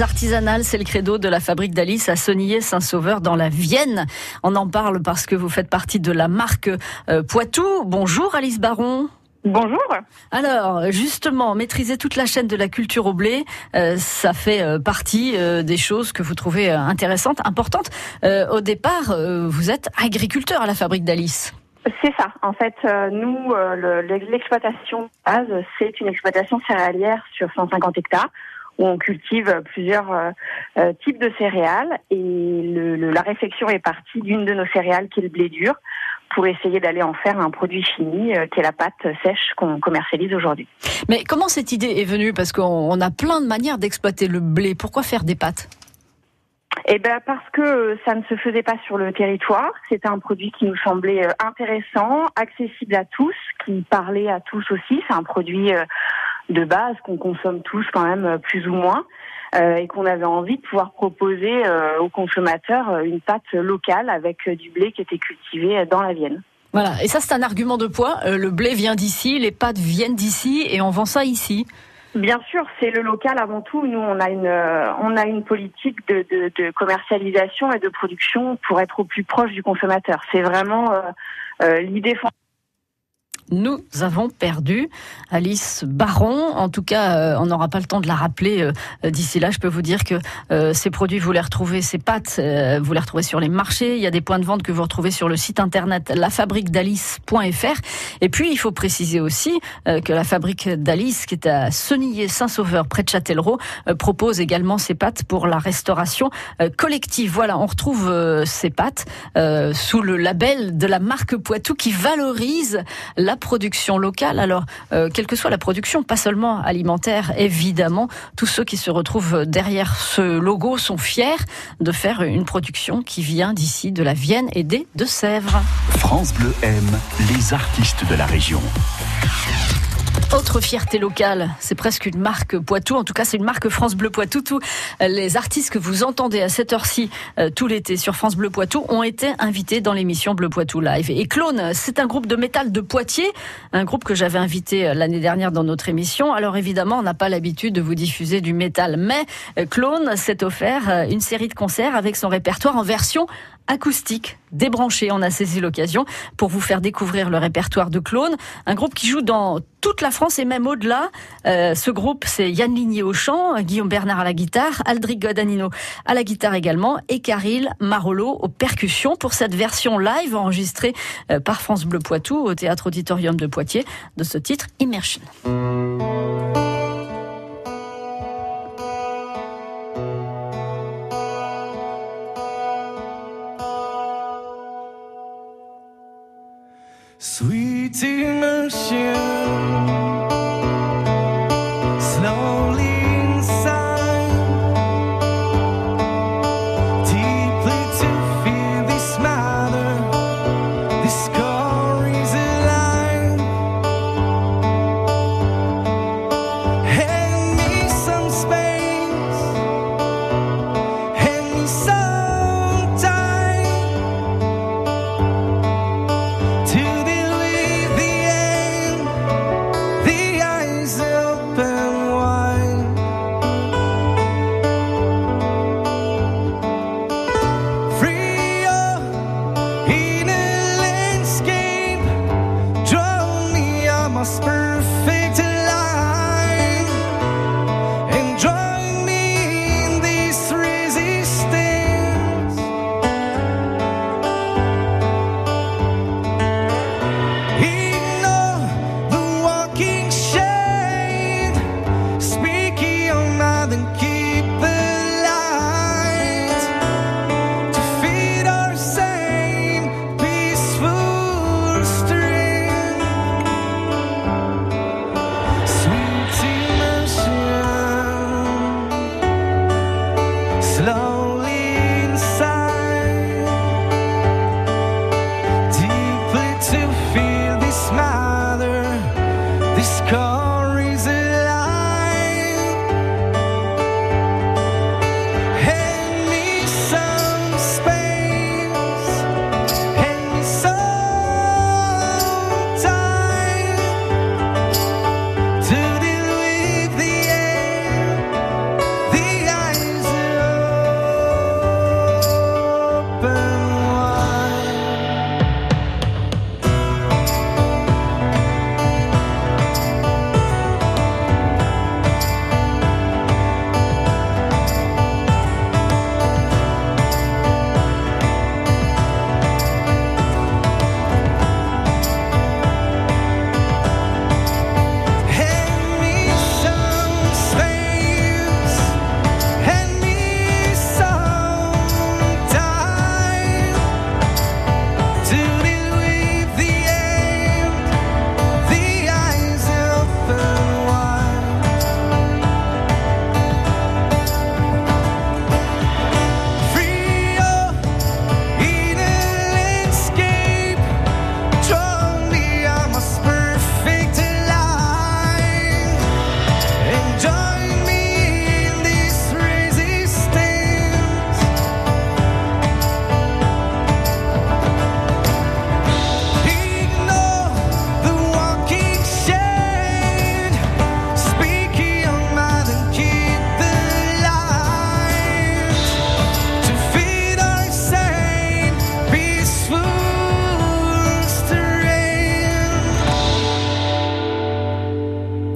artisanales, c'est le credo de la fabrique d'Alice à Sonnier-Saint-Sauveur dans la Vienne. On en parle parce que vous faites partie de la marque euh, Poitou. Bonjour Alice Baron. Bonjour. Alors, justement, maîtriser toute la chaîne de la culture au blé, euh, ça fait euh, partie des choses que vous trouvez intéressantes, importantes. au départ, vous êtes agriculteur à la fabrique d'Alice. C'est ça. En fait, nous, l'exploitation base, c'est une exploitation céréalière sur 150 hectares où on cultive plusieurs euh, euh, types de céréales. Et le, la réflexion est partie d'une de nos céréales qui est le blé dur pour essayer d'aller en faire un produit fini euh, qui est la pâte sèche qu'on commercialise aujourd'hui. Mais comment cette idée est venue? Parce qu'on a plein de manières d'exploiter le blé. Pourquoi faire des pâtes? Eh ben parce que ça ne se faisait pas sur le territoire. C'était un produit qui nous semblait intéressant, accessible à tous, qui parlait à tous aussi. C'est un produit de base qu'on consomme tous quand même euh, plus ou moins. Euh, et qu'on avait envie de pouvoir proposer euh, aux consommateurs une pâte locale avec du blé qui était cultivé dans la Vienne. Voilà, et ça c'est un argument de poids. le blé vient d'ici, les pâtes viennent d'ici et on vend ça ici. Bien sûr, c'est le local avant tout. Nous, on a une, on a une politique de, de, de, commercialisation et de production pour être au plus proche du consommateur. C'est vraiment euh, l'idée nous avons perdu Alice Baron. En tout cas, euh, on n'aura pas le temps de la rappeler euh, d'ici là. Je peux vous dire que euh, ces produits, vous les retrouvez, ces pâtes, vous les retrouvez sur les marchés. Il y a des points de vente que vous retrouvez sur le site internet lafabriquedalice.fr. Et puis, il faut préciser aussi que la fabrique d'Alice, qui est à Senillé-Saint-Sauveur, près de Châtellerault, propose également ces pâtes pour la restauration collective. Voilà, on retrouve ces pâtes sous le label de la marque Poitou qui valorise la production locale. Alors, euh, quelle que soit la production, pas seulement alimentaire, évidemment, tous ceux qui se retrouvent derrière ce logo sont fiers de faire une production qui vient d'ici, de la Vienne et des Deux-Sèvres. France Bleu aime les artistes de la région. Autre fierté locale, c'est presque une marque Poitou, en tout cas c'est une marque France Bleu Poitou. Tous les artistes que vous entendez à cette heure-ci euh, tout l'été sur France Bleu Poitou ont été invités dans l'émission Bleu Poitou Live. Et Clone, c'est un groupe de métal de Poitiers, un groupe que j'avais invité euh, l'année dernière dans notre émission. Alors évidemment, on n'a pas l'habitude de vous diffuser du métal, mais euh, Clone s'est offert une série de concerts avec son répertoire en version acoustique débranché. On a saisi l'occasion pour vous faire découvrir le répertoire de Clone, un groupe qui joue dans toute la France et même au-delà. Euh, ce groupe, c'est Yann Ligné au chant, Guillaume Bernard à la guitare, Aldric Godanino à la guitare également, et Caril Marolo aux percussions pour cette version live enregistrée euh, par France Bleu Poitou au Théâtre Auditorium de Poitiers de ce titre Immersion. Sweet immersion.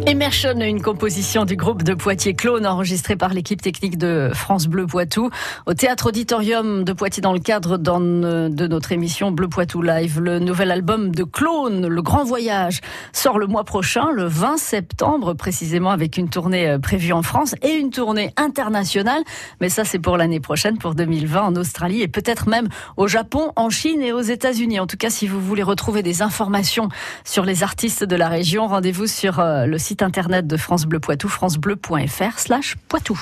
Immersion, une composition du groupe de Poitiers Clone enregistrée par l'équipe technique de France Bleu Poitou au théâtre auditorium de Poitiers dans le cadre de notre émission Bleu Poitou Live. Le nouvel album de Clone, Le Grand Voyage, sort le mois prochain, le 20 septembre précisément avec une tournée euh, prévue en France et une tournée internationale. Mais ça c'est pour l'année prochaine, pour 2020 en Australie et peut-être même au Japon, en Chine et aux États-Unis. En tout cas, si vous voulez retrouver des informations sur les artistes de la région, rendez-vous sur euh, le site internet de France Bleu Poitou, francebleu.fr slash Poitou.